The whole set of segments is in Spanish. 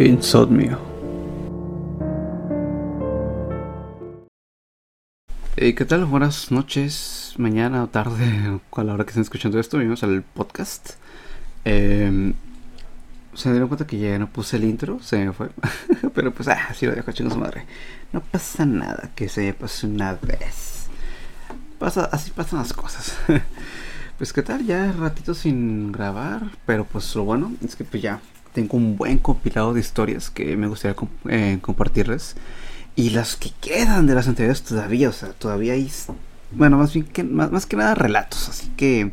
Insomnio. ¿Qué tal? Buenas noches, mañana o tarde, a la hora que estén escuchando esto, venimos al podcast. Eh, se dieron cuenta que ya no puse el intro, se me fue. Pero pues, ah, sí lo dejo chingos madre. No pasa nada que se me pase una vez. Pasa, así pasan las cosas. pues, ¿qué tal? Ya ratito sin grabar, pero pues lo bueno es que pues ya tengo un buen compilado de historias que me gustaría eh, compartirles. Y las que quedan de las anteriores todavía, o sea, todavía hay... Bueno, más bien que, más, más que nada relatos, así que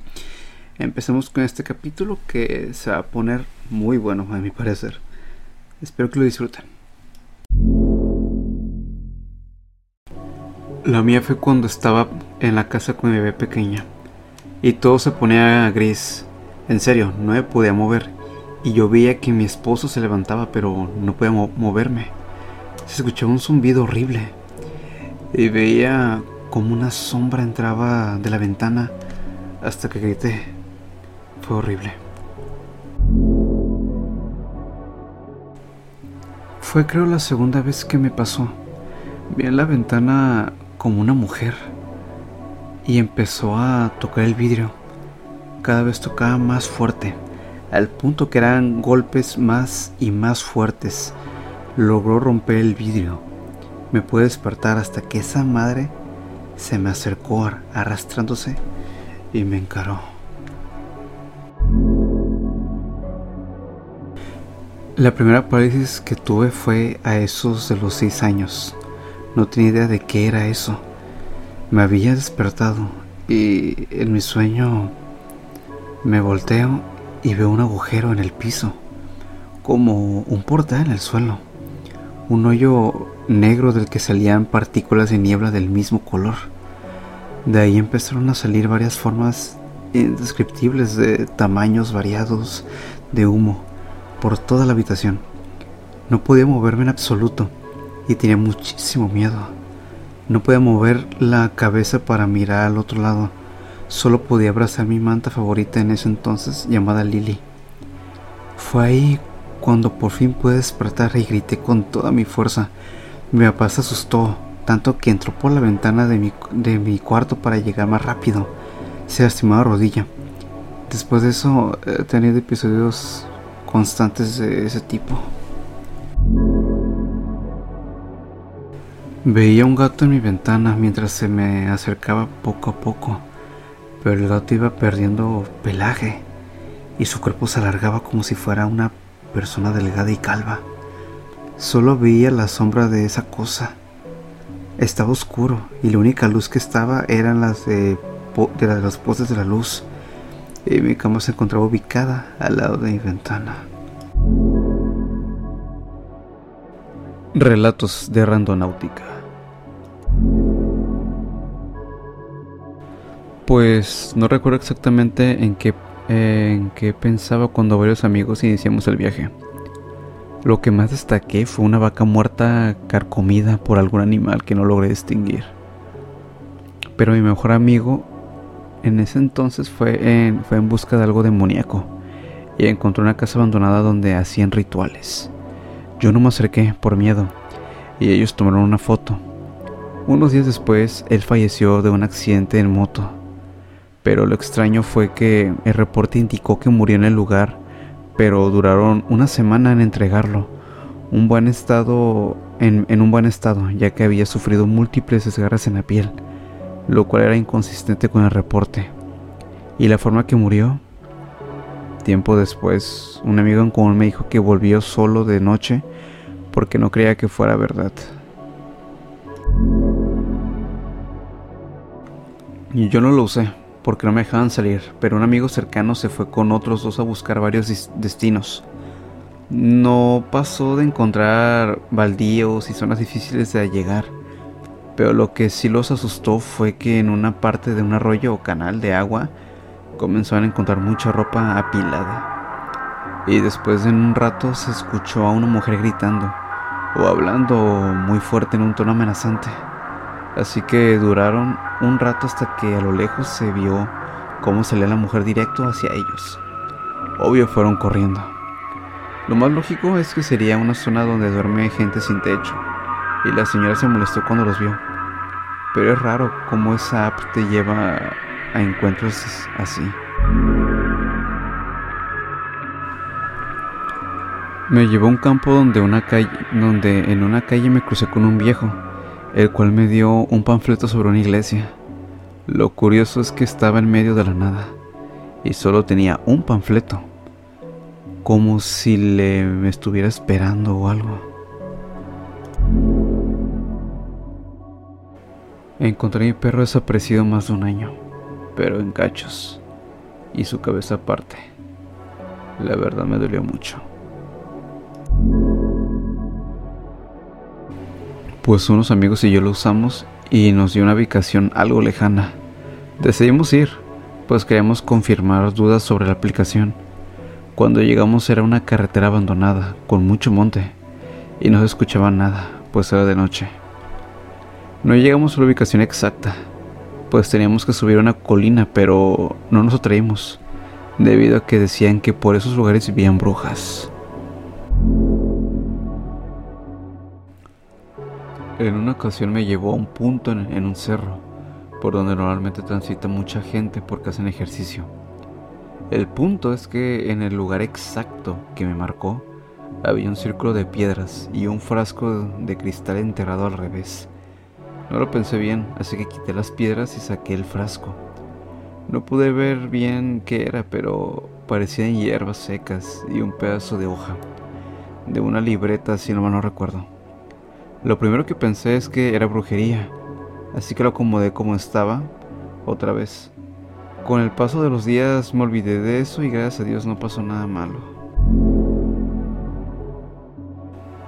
empecemos con este capítulo que se va a poner muy bueno a mi parecer. Espero que lo disfruten. La mía fue cuando estaba en la casa con mi bebé pequeña y todo se ponía gris. En serio, no me podía mover y yo veía que mi esposo se levantaba pero no podía moverme. Se escuchaba un zumbido horrible y veía como una sombra entraba de la ventana hasta que grité. Fue horrible. Fue creo la segunda vez que me pasó. Vi en la ventana como una mujer y empezó a tocar el vidrio. Cada vez tocaba más fuerte al punto que eran golpes más y más fuertes. Logró romper el vidrio. Me pude despertar hasta que esa madre se me acercó arrastrándose y me encaró. La primera parálisis que tuve fue a esos de los seis años. No tenía idea de qué era eso. Me había despertado y en mi sueño me volteo y veo un agujero en el piso, como un portal en el suelo, un hoyo negro del que salían partículas de niebla del mismo color. De ahí empezaron a salir varias formas indescriptibles de tamaños variados de humo por toda la habitación. No podía moverme en absoluto y tenía muchísimo miedo. No podía mover la cabeza para mirar al otro lado Solo podía abrazar mi manta favorita en ese entonces llamada Lily. Fue ahí cuando por fin pude despertar y grité con toda mi fuerza. Mi papá se asustó, tanto que entró por la ventana de mi, de mi cuarto para llegar más rápido. Se lastimó la rodilla. Después de eso he tenido episodios constantes de ese tipo. Veía un gato en mi ventana mientras se me acercaba poco a poco pero el gato iba perdiendo pelaje y su cuerpo se alargaba como si fuera una persona delgada y calva. Solo veía la sombra de esa cosa. Estaba oscuro y la única luz que estaba eran las de, de las postes de la luz. Y mi cama se encontraba ubicada al lado de mi ventana. Relatos de Randonáutica. Pues no recuerdo exactamente en qué, en qué pensaba cuando varios amigos iniciamos el viaje. Lo que más destaqué fue una vaca muerta carcomida por algún animal que no logré distinguir. Pero mi mejor amigo en ese entonces fue en, fue en busca de algo demoníaco y encontró una casa abandonada donde hacían rituales. Yo no me acerqué por miedo y ellos tomaron una foto. Unos días después, él falleció de un accidente en moto pero lo extraño fue que el reporte indicó que murió en el lugar, pero duraron una semana en entregarlo. Un buen estado, en, un buen estado, ya que había sufrido múltiples desgarras en la piel, lo cual era inconsistente con el reporte. ¿Y la forma que murió? Tiempo después, un amigo en común me dijo que volvió solo de noche porque no creía que fuera verdad. Y yo no lo usé, porque no me dejaban salir, pero un amigo cercano se fue con otros dos a buscar varios destinos. No pasó de encontrar baldíos y zonas difíciles de llegar, pero lo que sí los asustó fue que en una parte de un arroyo o canal de agua comenzaron a encontrar mucha ropa apilada. Y después de un rato se escuchó a una mujer gritando o hablando muy fuerte en un tono amenazante. Así que duraron un rato hasta que a lo lejos se vio cómo salía la mujer directo hacia ellos. Obvio fueron corriendo. Lo más lógico es que sería una zona donde duerme gente sin techo, y la señora se molestó cuando los vio. Pero es raro cómo esa app te lleva a encuentros así. Me llevó a un campo donde una calle, donde en una calle me crucé con un viejo, el cual me dio un panfleto sobre una iglesia. Lo curioso es que estaba en medio de la nada y solo tenía un panfleto, como si le estuviera esperando o algo. Encontré a mi perro desaparecido más de un año, pero en cachos y su cabeza aparte. La verdad me dolió mucho. Pues unos amigos y yo lo usamos y nos dio una ubicación algo lejana. Decidimos ir, pues queríamos confirmar dudas sobre la aplicación. Cuando llegamos era una carretera abandonada, con mucho monte, y no se escuchaba nada, pues era de noche. No llegamos a la ubicación exacta, pues teníamos que subir una colina, pero no nos atraímos, debido a que decían que por esos lugares vivían brujas. En una ocasión me llevó a un punto en, un cerro, por donde normalmente transita mucha gente porque hacen ejercicio. El punto es que en el lugar exacto que me marcó, había un círculo de piedras y un frasco de cristal enterrado al revés. No lo pensé bien, así que quité las piedras y saqué el frasco. No pude ver bien qué era, pero parecían hierbas secas y un pedazo de hoja, de una libreta si no mal no recuerdo. Lo primero que pensé es que era brujería, así que lo acomodé como estaba, otra vez. Con el paso de los días me olvidé de eso y gracias a Dios no pasó nada malo.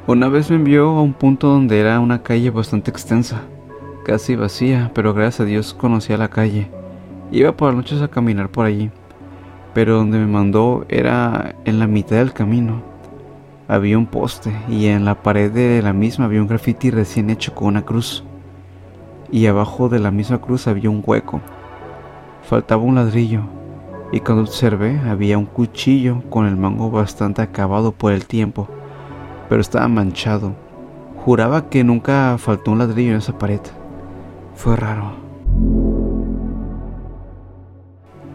Una vez me envió a un punto donde era una calle bastante extensa, casi vacía, pero gracias a Dios conocía la calle. Iba por las noches a caminar por allí, pero donde me mandó era en la mitad del camino había un poste y en la pared de la misma había un graffiti recién hecho con una cruz. Y abajo de la misma cruz había un hueco. Faltaba un ladrillo y cuando observé había un cuchillo con el mango bastante acabado por el tiempo, pero estaba manchado. Juraba que nunca faltó un ladrillo en esa pared. Fue raro.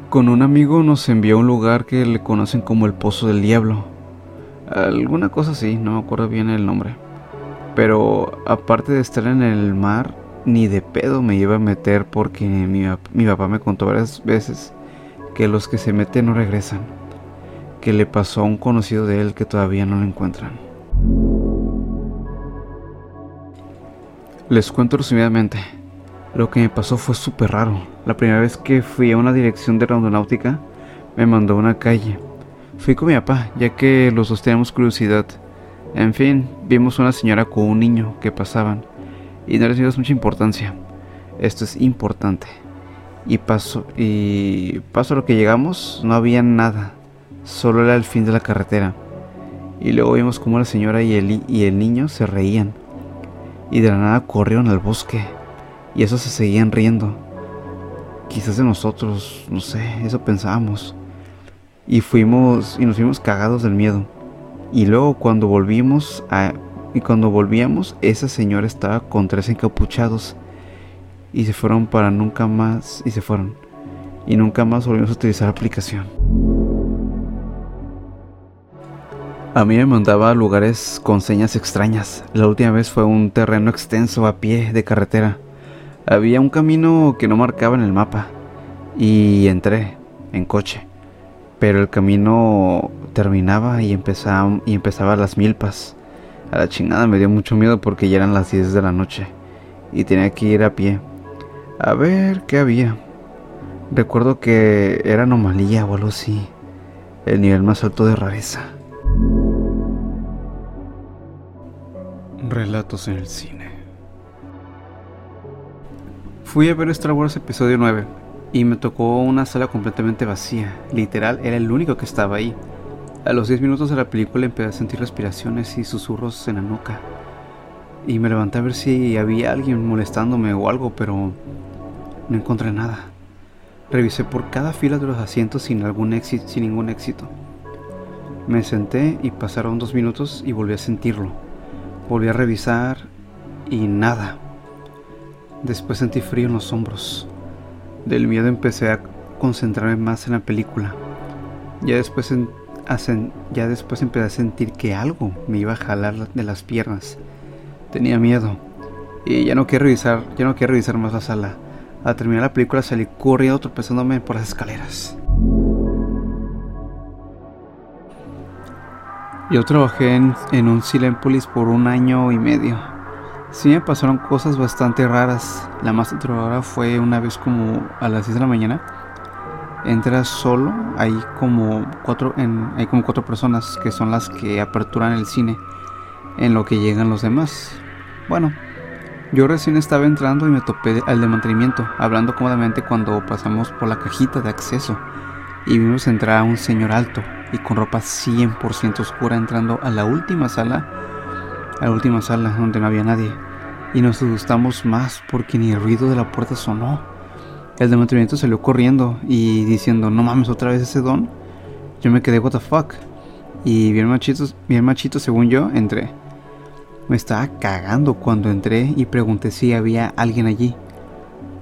Con un amigo nos envió a un lugar que le conocen como el Pozo del Diablo Alguna cosa así, no me acuerdo bien el nombre. Pero aparte de estar en el mar, ni de pedo me iba a meter porque mi, mi papá me contó varias veces que los que se meten no regresan. Que le pasó a un conocido de él que todavía no lo encuentran. Les cuento resumidamente. Lo que me pasó fue súper raro. La primera vez que fui a una dirección de rondonáutica, me mandó una calle Fui con mi papá, ya que los dos teníamos curiosidad. En fin, vimos una señora con un niño que pasaban y no les dimos mucha importancia. Esto es importante. Y pasó, y pasó lo que llegamos, no había nada, solo era el fin de la carretera. Y luego vimos cómo la señora y el, y el niño se reían. Y de la nada corrieron al bosque. Y eso se seguían riendo. Quizás de nosotros, no sé, eso pensábamos y fuimos y nos fuimos cagados del miedo. Y luego cuando volvimos a cuando volvíamos esa señora estaba con tres encapuchados y se fueron para nunca más y se fueron y nunca más volvimos a utilizar la aplicación. A mí me mandaba a lugares con señas extrañas. La última vez fue un terreno extenso a pie de carretera. Había un camino que no marcaba en el mapa y entré en coche. Pero el camino terminaba y empezaba, y empezaba las milpas. A la chingada me dio mucho miedo porque ya eran las 10 de la noche y tenía que ir a pie. A ver qué había. Recuerdo que era anomalía o algo así. El nivel más alto de rareza. Relatos en el cine. Fui a ver Star Wars episodio 9 y me tocó una sala completamente vacía. Literal, era el único que estaba ahí. A los 10 minutos de la película empecé a sentir respiraciones y susurros en la nuca. Y me levanté a ver si había alguien molestándome o algo, pero no encontré nada. Revisé por cada fila de los asientos sin, algún éxito, sin ningún éxito. Me senté y pasaron dos minutos y volví a sentirlo. Volví a revisar y nada. Después sentí frío en los hombros. Del miedo empecé a concentrarme más en la película. Ya después, ya después empecé a sentir que algo me iba a jalar de las piernas. Tenía miedo y ya no quería revisar, ya no quería revisar más la sala. Al terminar la película salí corriendo tropezándome por las escaleras. Yo trabajé en, en un Silempolis por un año y medio. Sí me pasaron cosas bastante raras. La más aterradora fue una vez como a las 6 de la mañana. Entras solo, hay como cuatro, hay como cuatro personas que son las que aperturan el cine en lo que llegan los demás. Bueno, yo recién estaba entrando y me topé al de mantenimiento, hablando cómodamente cuando pasamos por la cajita de acceso y vimos entrar a un señor alto y con ropa 100% oscura entrando a la última sala, a la última sala donde no había nadie. Y nos asustamos más porque ni el ruido de la puerta sonó. El de mantenimiento salió corriendo y diciendo, no mames, otra vez ese don. Yo me quedé, what the fuck. Y bien machito, bien machito según yo, entré. Me estaba cagando cuando entré y pregunté si había alguien allí.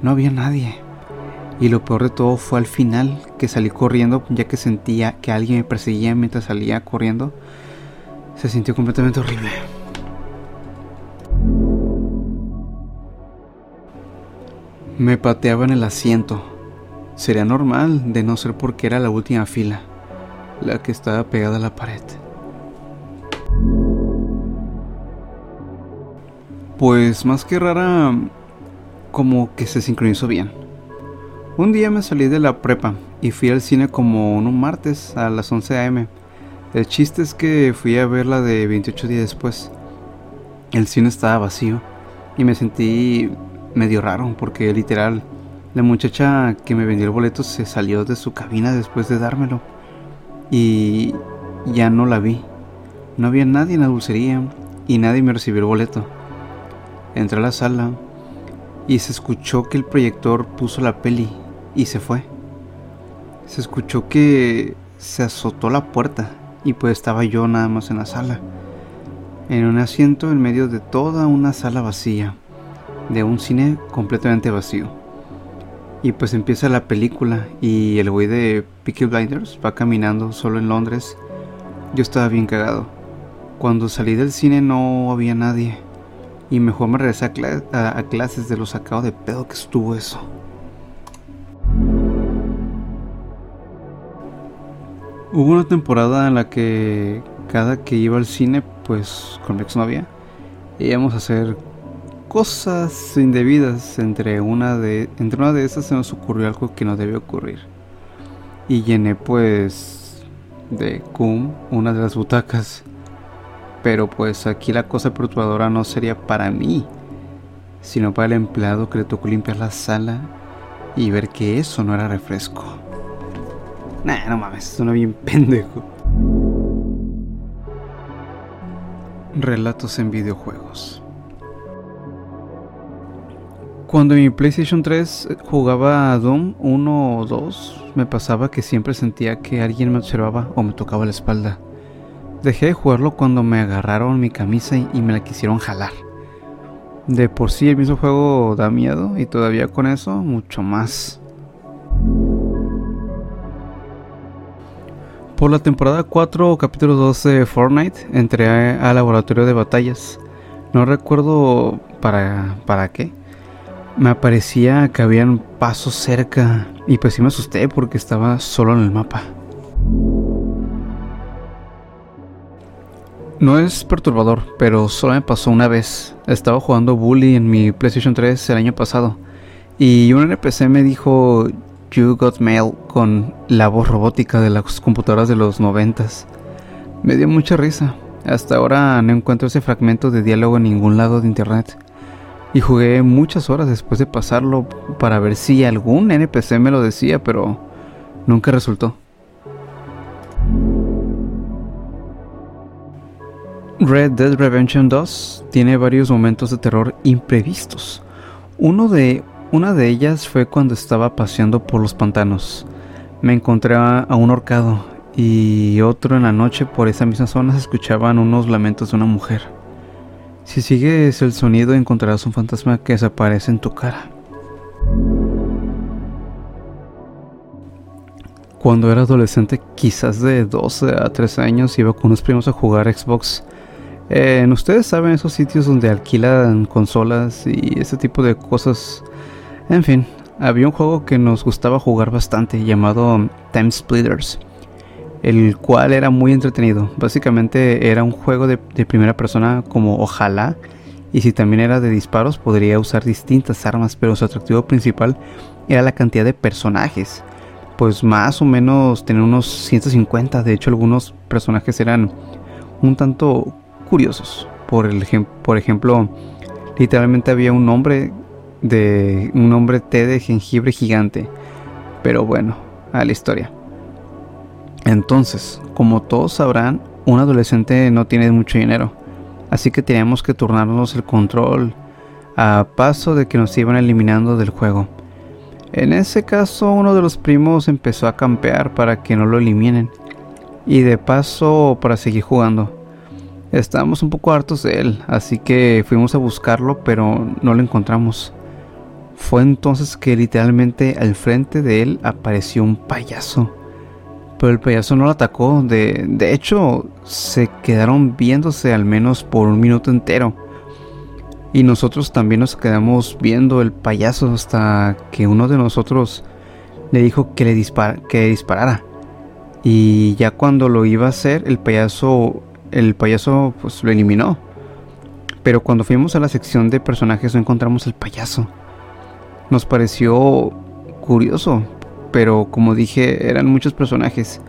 No había nadie. Y lo peor de todo fue al final, que salí corriendo ya que sentía que alguien me perseguía mientras salía corriendo. Se sintió completamente horrible. Me pateaba en el asiento. Sería normal de no ser porque era la última fila, la que estaba pegada a la pared. Pues más que rara, como que se sincronizó bien. Un día me salí de la prepa y fui al cine como un martes a las 11 am. El chiste es que fui a verla de 28 días después. El cine estaba vacío y me sentí medio raro porque literal la muchacha que me vendió el boleto se salió de su cabina después de dármelo y ya no la vi. No había nadie en la dulcería y nadie me recibió el boleto. Entré a la sala y se escuchó que el proyector puso la peli y se fue. Se escuchó que se azotó la puerta y pues estaba yo nada más en la sala, en un asiento en medio de toda una sala vacía, de un cine completamente vacío. Y pues empieza la película y el güey de Peaky Blinders va caminando solo en Londres. Yo estaba bien cagado. Cuando salí del cine no había nadie. Y mejor me regresé a, a clases de lo sacado de pedo que estuvo eso. Hubo una temporada en la que cada que iba al cine, pues con mi exnovia, íbamos a hacer cosas indebidas. Entre una de, entre una de esas se nos ocurrió algo que no debía ocurrir. Y llené pues de cum una de las butacas. Pero pues aquí la cosa perturbadora no sería para mí, sino para el empleado que le tocó limpiar la sala y ver que eso no era refresco. Nah, no mames, suena bien pendejo. Relatos en videojuegos. Cuando mi PlayStation 3 jugaba a Doom 1 o 2, me pasaba que siempre sentía que alguien me observaba o me tocaba la espalda. Dejé de jugarlo cuando me agarraron mi camisa y me la quisieron jalar. De por sí el mismo juego da miedo y todavía con eso mucho más. Por la temporada 4 capítulo 12 de Fortnite entré al laboratorio de batallas. No recuerdo para, para qué. Me aparecía que habían pasos cerca y pues sí me asusté porque estaba solo en el mapa. No es perturbador, pero solo me pasó una vez. Estaba jugando Bully en mi PlayStation 3 el año pasado y un NPC me dijo You Got Mail con la voz robótica de las computadoras de los noventas. Me dio mucha risa. Hasta ahora no encuentro ese fragmento de diálogo en ningún lado de internet. Y jugué muchas horas después de pasarlo para ver si algún NPC me lo decía, pero nunca resultó. Red Dead Redemption 2 tiene varios momentos de terror imprevistos. Uno de una de ellas fue cuando estaba paseando por los pantanos. Me encontré a un horcado y otro en la noche por esa misma zona se escuchaban unos lamentos de una mujer. Si sigues el sonido encontrarás un fantasma que desaparece en tu cara. Cuando era adolescente, quizás de 12 a 13 años, iba con unos primos a jugar Xbox. Ustedes saben esos sitios donde alquilan consolas y ese tipo de cosas. En fin, había un juego que nos gustaba jugar bastante llamado Time Splitters, el cual era muy entretenido. Básicamente era un juego de, primera persona como ojalá, y si también era de disparos podría usar distintas armas, pero su atractivo principal era la cantidad de personajes pues más o menos tener unos 150. De hecho, algunos personajes eran un tanto curiosos. Por, el, por ejemplo, literalmente había un nombre de un hombre té de jengibre gigante. Pero bueno, a la historia. Entonces, como todos sabrán, un adolescente no tiene mucho dinero. Así que teníamos que turnarnos el control a paso de que nos iban eliminando del juego. En ese caso, uno de los primos empezó a campear para que no lo eliminen. Y de paso, para seguir jugando. Estábamos un poco hartos de él, así que fuimos a buscarlo, pero no lo encontramos. Fue entonces que literalmente al frente de él apareció un payaso. Pero el payaso no lo atacó, de, de hecho se quedaron viéndose al menos por un minuto entero. Y nosotros también nos quedamos viendo el payaso hasta que uno de nosotros le dijo que le que disparara. Y ya cuando lo iba a hacer, el payaso, el payaso pues lo eliminó. Pero cuando fuimos a la sección de personajes no encontramos el payaso. Nos pareció curioso, pero como dije, eran muchos personajes.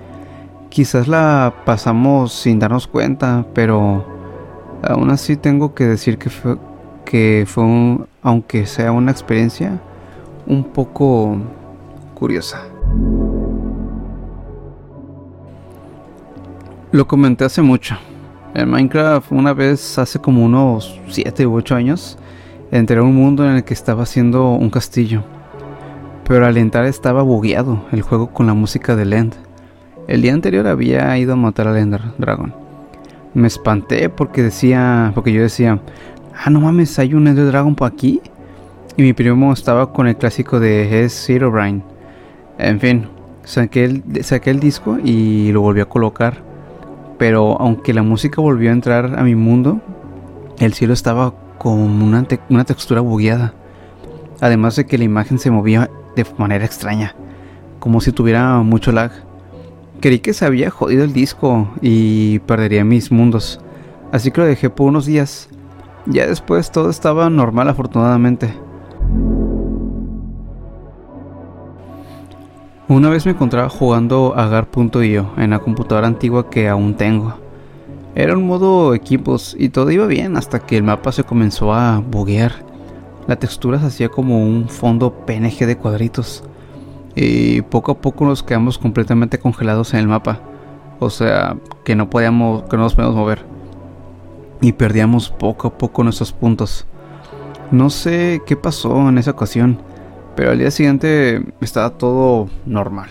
Quizás la pasamos sin darnos cuenta, pero aún así tengo que decir que fue, que fue, un, aunque sea una experiencia, un poco curiosa. Lo comenté hace mucho. En Minecraft una vez hace como unos 7 u 8 años entré a un mundo en el que estaba haciendo un castillo. Pero al entrar estaba bugueado el juego con la música de End. El día anterior había ido a matar al Ender Dragon. Me espanté porque decía, porque yo decía, ah, no mames, hay un Ender Dragon por aquí. Y mi primo estaba con el clásico de Es Zero Brain. En fin, saqué el, saqué el disco y lo volví a colocar. Pero aunque la música volvió a entrar a mi mundo, el cielo estaba como una, una textura bugueada. Además de que la imagen se movía de manera extraña, como si tuviera mucho lag. Creí que se había jodido el disco y perdería mis mundos, así que lo dejé por unos días ya después todo estaba normal afortunadamente. Una vez me encontraba jugando a Gar.io en la computadora antigua que aún tengo. Era un modo equipos y todo iba bien hasta que el mapa se comenzó a buguear. La textura se hacía como un fondo PNG de cuadritos. Y poco a poco nos quedamos completamente congelados en el mapa. O sea, que no podíamos, que no nos podíamos mover y perdíamos poco a poco nuestros puntos. No sé qué pasó en esa ocasión, pero al día siguiente estaba todo normal.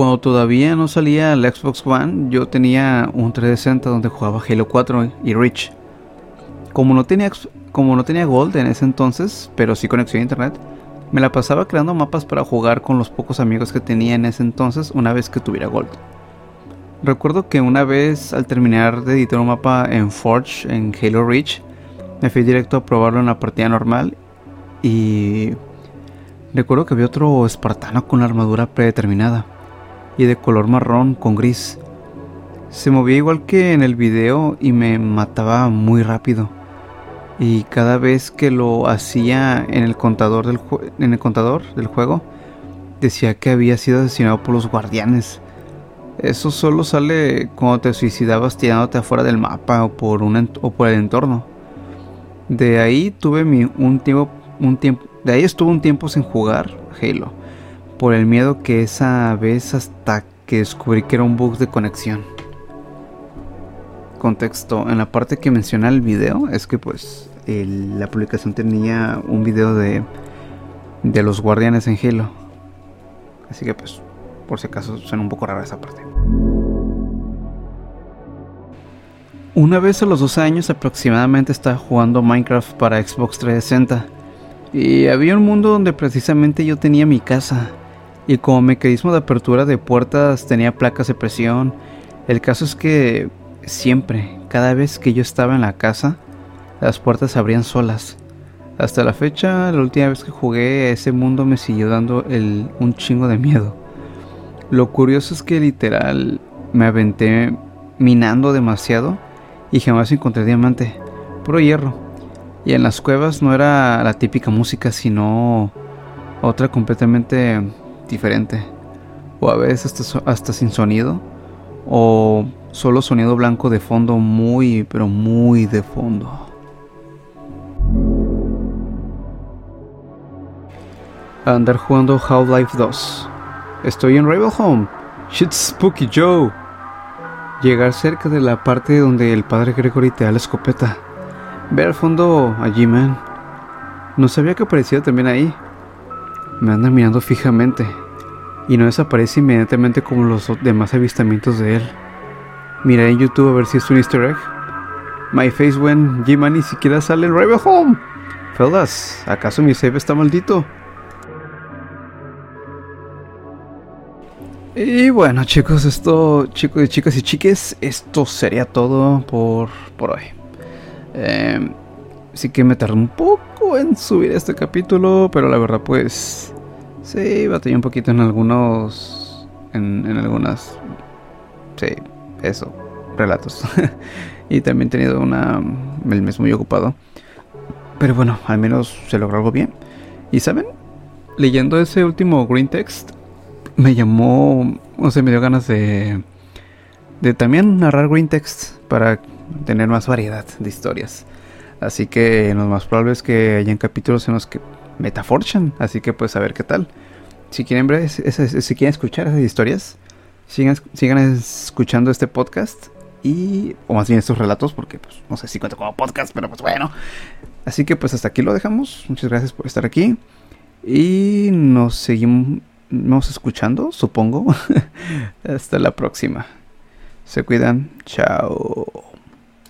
Cuando todavía no salía el Xbox One, yo tenía un 360 donde jugaba Halo 4 y Reach. Como no tenía, como no tenía Gold en ese entonces, pero sí conexión a internet, me la pasaba creando mapas para jugar con los pocos amigos que tenía en ese entonces una vez que tuviera Gold. Recuerdo que una vez al terminar de editar un mapa en Forge, en Halo Reach, me fui directo a probarlo en la partida normal y recuerdo que había otro espartano con la armadura predeterminada y de color marrón con gris. Se movía igual que en el video y me mataba muy rápido. Y cada vez que lo hacía en el contador del, en el contador del juego, decía que había sido asesinado por los guardianes eso solo sale cuando te suicidabas tirándote afuera del mapa o por, un o por el entorno. De ahí tuve mi, un tiempo, un de ahí estuve un tiempo sin jugar Halo, por el miedo que esa vez hasta que descubrí que era un bug de conexión. Contexto, en la parte que menciona el video es que pues la publicación tenía un video de, de los guardianes en Halo Así que pues, por si acaso suena un poco rara esa parte. Una vez a los 12 años aproximadamente estaba jugando Minecraft para Xbox 360. Y había un mundo donde precisamente yo tenía mi casa. Y como mecanismo de apertura de puertas tenía placas de presión. El caso es que siempre, cada vez que yo estaba en la casa, las puertas se abrían solas. Hasta la fecha, la última vez que jugué ese mundo me siguió dando un chingo de miedo. Lo curioso es que literal me aventé minando demasiado y jamás encontré diamante, puro hierro. Y en las cuevas no era la típica música, sino otra completamente diferente. O a veces hasta, hasta sin sonido. O solo sonido blanco de fondo muy, pero muy de fondo. andar jugando Half-Life 2. Estoy en Rival Home. Shit Spooky Joe. Llegar cerca de la parte donde el padre Gregory te da la escopeta. Ver al fondo a G-Man. No sabía que aparecía también ahí. Me anda mirando fijamente. Y no desaparece inmediatamente como los demás avistamientos de él. Miré en YouTube a ver si es un easter egg. My face when G-Man ni siquiera sale en Rival Home. Fellas, ¿acaso mi save está maldito? Y bueno chicos, esto, chicos y chicas y chiques, esto sería todo por, por hoy. Eh, sí que me tardé un poco en subir este capítulo, pero la verdad pues sí, batallé un poquito en algunos, en, en algunas, sí, eso, relatos. y también he tenido una, el mes muy ocupado. Pero bueno, al menos se logró algo bien. Y saben, leyendo ese último green text, me llamó, o sea, me dio ganas de, de también narrar green text para tener más variedad de historias. Así que lo más probable es que hayan capítulos en los que metaforchan, así que pues a ver qué tal. Si quieren si quieren escuchar esas historias, sigan, sigan escuchando este podcast y o más bien estos relatos porque pues no sé si cuento como podcast, pero pues bueno. Así que pues hasta aquí lo dejamos. Muchas gracias por estar aquí y nos seguimos escuchando, supongo. Hasta la próxima. Se cuidan. Chao.